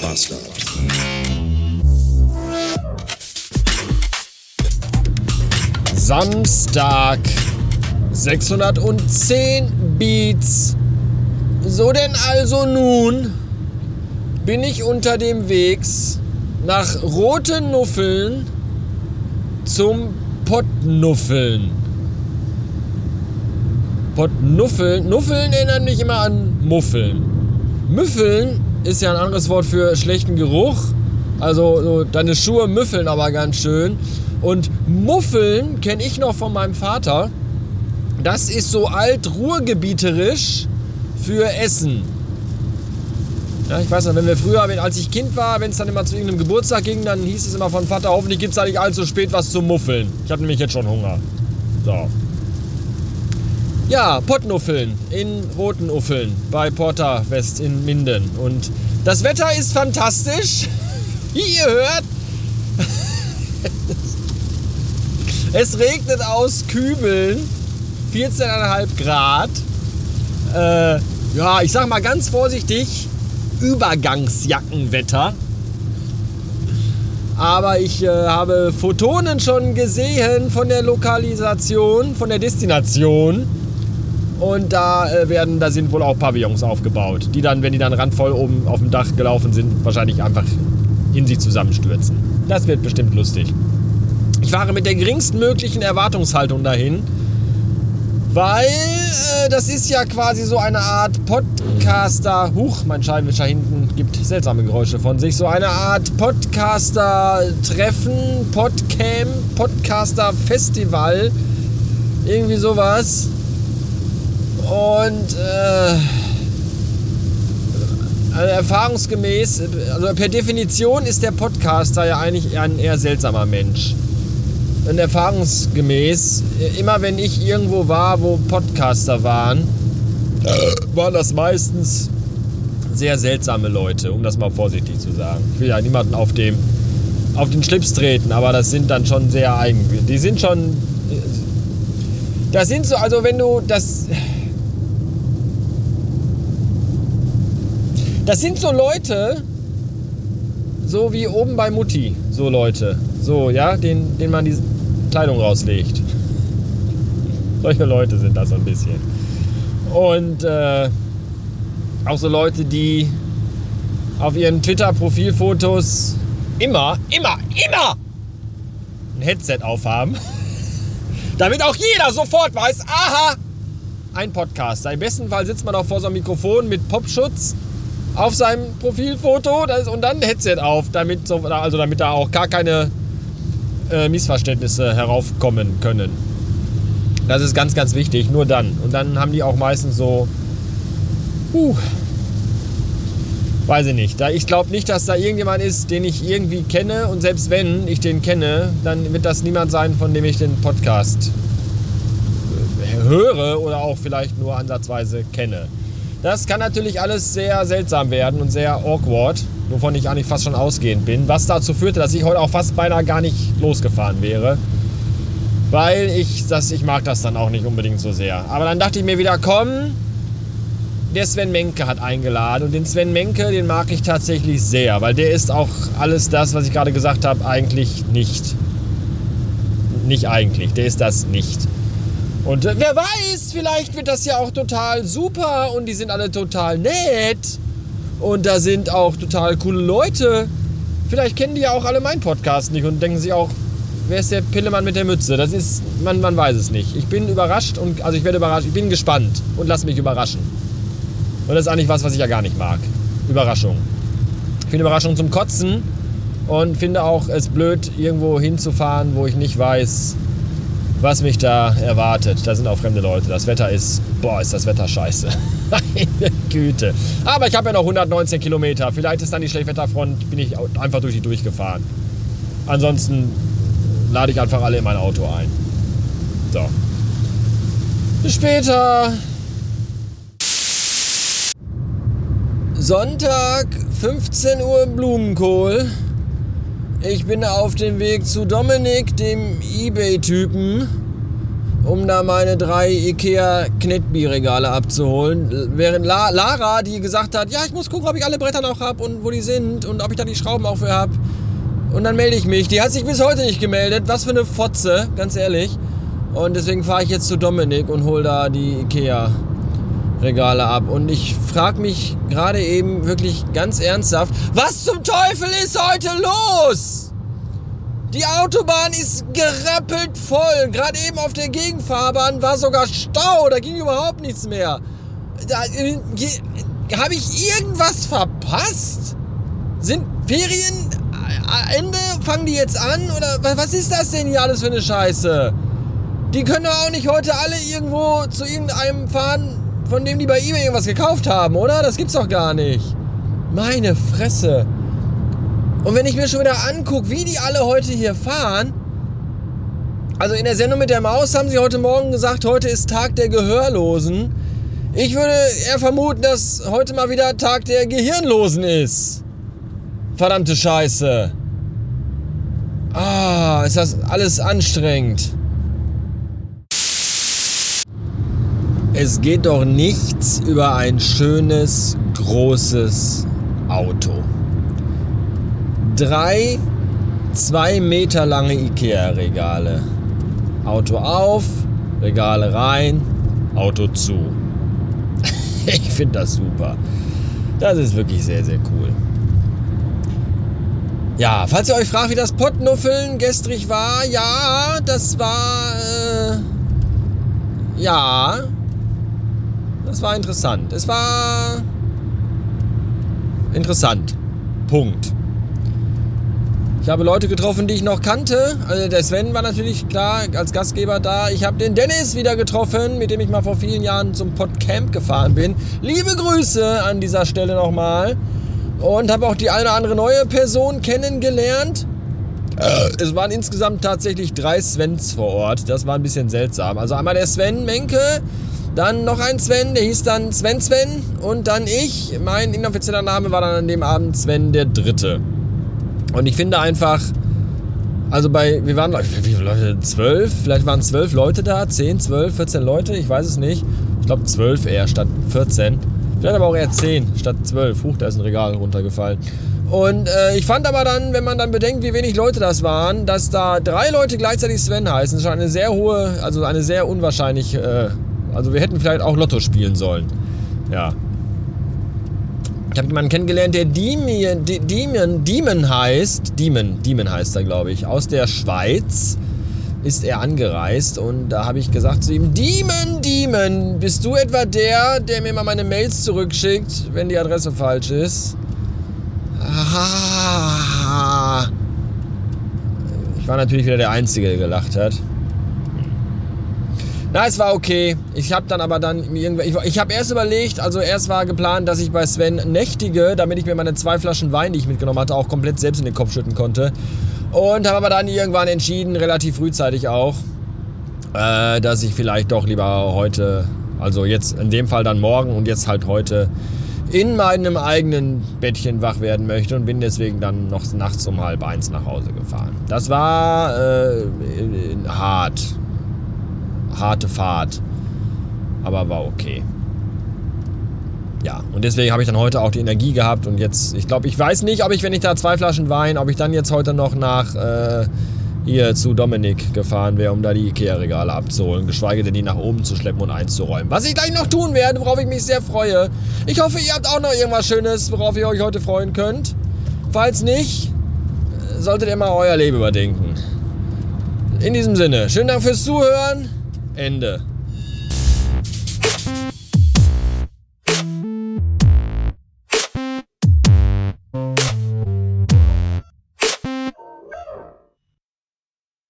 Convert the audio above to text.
Bastard. Samstag. 610 Beats. So denn also nun bin ich unter dem Wegs nach Roten Nuffeln zum Pottnuffeln. Pottnuffeln. Nuffeln erinnern mich immer an Muffeln. Müffeln ist ja ein anderes Wort für schlechten Geruch. Also so, deine Schuhe müffeln aber ganz schön. Und Muffeln kenne ich noch von meinem Vater. Das ist so alt-ruhrgebieterisch für Essen. Ja, ich weiß noch, wenn wir früher, wenn, als ich Kind war, wenn es dann immer zu irgendeinem Geburtstag ging, dann hieß es immer von Vater, hoffentlich gibt es da nicht allzu spät was zu muffeln. Ich habe nämlich jetzt schon Hunger. So. Ja, Pottnuffeln in Roten Uffeln bei Porta West in Minden. Und das Wetter ist fantastisch. Wie ihr hört. es regnet aus Kübeln. 14,5 Grad. Äh, ja, ich sag mal ganz vorsichtig, Übergangsjackenwetter. Aber ich äh, habe Photonen schon gesehen von der Lokalisation, von der Destination. Und da äh, werden, da sind wohl auch Pavillons aufgebaut, die dann, wenn die dann randvoll oben auf dem Dach gelaufen sind, wahrscheinlich einfach in sich zusammenstürzen. Das wird bestimmt lustig. Ich fahre mit der geringsten möglichen Erwartungshaltung dahin, weil äh, das ist ja quasi so eine Art Podcaster. Huch, mein Scheinwischer hinten gibt seltsame Geräusche von sich. So eine Art Podcaster-Treffen, Podcamp, Podcaster-Festival. Irgendwie sowas. Und äh, also erfahrungsgemäß, also per Definition ist der Podcaster ja eigentlich ein eher seltsamer Mensch. Und erfahrungsgemäß, immer wenn ich irgendwo war, wo Podcaster waren, waren das meistens sehr seltsame Leute, um das mal vorsichtig zu sagen. Ich will ja niemanden auf, dem, auf den Schlips treten, aber das sind dann schon sehr eigen. Die sind schon. Das sind so, also wenn du das. Das sind so Leute, so wie oben bei Mutti, so Leute. So, ja, den, den man die Kleidung rauslegt. Solche Leute sind das so ein bisschen. Und äh, auch so Leute, die auf ihren Twitter-Profilfotos immer, immer, immer ein Headset aufhaben. Damit auch jeder sofort weiß, aha, ein Podcaster. Im besten Fall sitzt man auch vor so einem Mikrofon mit Popschutz auf seinem Profilfoto und dann Headset auf, damit, so, also damit da auch gar keine äh, Missverständnisse heraufkommen können. Das ist ganz, ganz wichtig, nur dann. Und dann haben die auch meistens so, uh, weiß ich nicht. Da, ich glaube nicht, dass da irgendjemand ist, den ich irgendwie kenne. Und selbst wenn ich den kenne, dann wird das niemand sein, von dem ich den Podcast äh, höre oder auch vielleicht nur ansatzweise kenne. Das kann natürlich alles sehr seltsam werden und sehr awkward, wovon ich eigentlich fast schon ausgehend bin. Was dazu führte, dass ich heute auch fast beinahe gar nicht losgefahren wäre. Weil ich, das, ich mag das dann auch nicht unbedingt so sehr. Aber dann dachte ich mir wieder, komm, der Sven Menke hat eingeladen. Und den Sven Menke, den mag ich tatsächlich sehr. Weil der ist auch alles das, was ich gerade gesagt habe, eigentlich nicht. Nicht eigentlich, der ist das nicht. Und äh, wer weiß, vielleicht wird das ja auch total super und die sind alle total nett. Und da sind auch total coole Leute. Vielleicht kennen die ja auch alle meinen Podcast nicht und denken sich auch, wer ist der Pillemann mit der Mütze? Das ist, man, man weiß es nicht. Ich bin überrascht und, also ich werde überrascht, ich bin gespannt und lass mich überraschen. Und das ist eigentlich was, was ich ja gar nicht mag. Überraschung. Ich finde Überraschung zum Kotzen und finde auch es blöd, irgendwo hinzufahren, wo ich nicht weiß, was mich da erwartet. Da sind auch fremde Leute. Das Wetter ist, boah, ist das Wetter scheiße. Meine Güte. Aber ich habe ja noch 119 Kilometer. Vielleicht ist dann die Schlechtwetterfront, bin ich einfach durch die durchgefahren. Ansonsten lade ich einfach alle in mein Auto ein. So. Bis später. Sonntag, 15 Uhr Blumenkohl. Ich bin auf dem Weg zu Dominik, dem Ebay-Typen. um da meine drei Ikea Knetbi-Regale abzuholen. Während La Lara, die gesagt hat, ja, ich muss gucken, ob ich alle Bretter noch habe und wo die sind und ob ich da die Schrauben auch für habe. Und dann melde ich mich. Die hat sich bis heute nicht gemeldet. Was für eine Fotze, ganz ehrlich. Und deswegen fahre ich jetzt zu Dominik und hole da die Ikea Regale ab. Und ich frage mich gerade eben wirklich ganz ernsthaft, was zum Teufel ist heute los? Die Autobahn ist gerappelt voll. Gerade eben auf der Gegenfahrbahn war sogar Stau. Da ging überhaupt nichts mehr. Äh, Habe ich irgendwas verpasst? Sind Ferien äh, Ende? Fangen die jetzt an? Oder was ist das denn hier alles für eine Scheiße? Die können doch auch nicht heute alle irgendwo zu irgendeinem fahren, von dem die bei eBay irgendwas gekauft haben, oder? Das gibt's doch gar nicht. Meine Fresse. Und wenn ich mir schon wieder angucke, wie die alle heute hier fahren, also in der Sendung mit der Maus haben sie heute Morgen gesagt, heute ist Tag der Gehörlosen. Ich würde eher vermuten, dass heute mal wieder Tag der Gehirnlosen ist. Verdammte Scheiße. Ah, ist das alles anstrengend. Es geht doch nichts über ein schönes, großes Auto. Drei zwei Meter lange Ikea-Regale. Auto auf, Regale rein, Auto zu. ich finde das super. Das ist wirklich sehr, sehr cool. Ja, falls ihr euch fragt, wie das Pottnuffeln gestrig war, ja, das war. Äh, ja, das war interessant. Es war interessant. Punkt. Ich habe Leute getroffen, die ich noch kannte. Also der Sven war natürlich klar als Gastgeber da. Ich habe den Dennis wieder getroffen, mit dem ich mal vor vielen Jahren zum Podcamp gefahren bin. Liebe Grüße an dieser Stelle nochmal. Und habe auch die eine oder andere neue Person kennengelernt. Es waren insgesamt tatsächlich drei Svens vor Ort. Das war ein bisschen seltsam. Also einmal der Sven Menke, dann noch ein Sven, der hieß dann Sven Sven und dann ich. Mein inoffizieller Name war dann an dem Abend Sven der Dritte. Und ich finde einfach, also bei, wir waren, wie viele Leute? Zwölf? Vielleicht waren zwölf Leute da, zehn, zwölf, 14 Leute, ich weiß es nicht. Ich glaube zwölf eher statt 14. Vielleicht aber auch eher zehn statt zwölf. Huch, da ist ein Regal runtergefallen. Und äh, ich fand aber dann, wenn man dann bedenkt, wie wenig Leute das waren, dass da drei Leute gleichzeitig Sven heißen, ist schon eine sehr hohe, also eine sehr unwahrscheinlich äh, also wir hätten vielleicht auch Lotto spielen sollen. Ja. Ich habe jemanden kennengelernt, der Demon, Demon, Demon heißt. Demon, Demon heißt er, glaube ich. Aus der Schweiz ist er angereist und da habe ich gesagt zu ihm, Demon, Demon, bist du etwa der, der mir mal meine Mails zurückschickt, wenn die Adresse falsch ist? Ah. Ich war natürlich wieder der Einzige, der gelacht hat. Na, es war okay. Ich habe dann aber dann irgendwie, ich, habe erst überlegt, also erst war geplant, dass ich bei Sven nächtige, damit ich mir meine zwei Flaschen Wein, die ich mitgenommen hatte, auch komplett selbst in den Kopf schütten konnte. Und habe aber dann irgendwann entschieden, relativ frühzeitig auch, äh, dass ich vielleicht doch lieber heute, also jetzt in dem Fall dann morgen und jetzt halt heute in meinem eigenen Bettchen wach werden möchte und bin deswegen dann noch nachts um halb eins nach Hause gefahren. Das war äh, hart harte Fahrt. Aber war okay. Ja, und deswegen habe ich dann heute auch die Energie gehabt und jetzt, ich glaube, ich weiß nicht, ob ich, wenn ich da zwei Flaschen Wein, ob ich dann jetzt heute noch nach äh, hier zu Dominik gefahren wäre, um da die Ikea-Regale abzuholen, geschweige denn die nach oben zu schleppen und einzuräumen. Was ich gleich noch tun werde, worauf ich mich sehr freue. Ich hoffe, ihr habt auch noch irgendwas Schönes, worauf ihr euch heute freuen könnt. Falls nicht, solltet ihr mal euer Leben überdenken. In diesem Sinne, schönen Dank fürs Zuhören. Ende.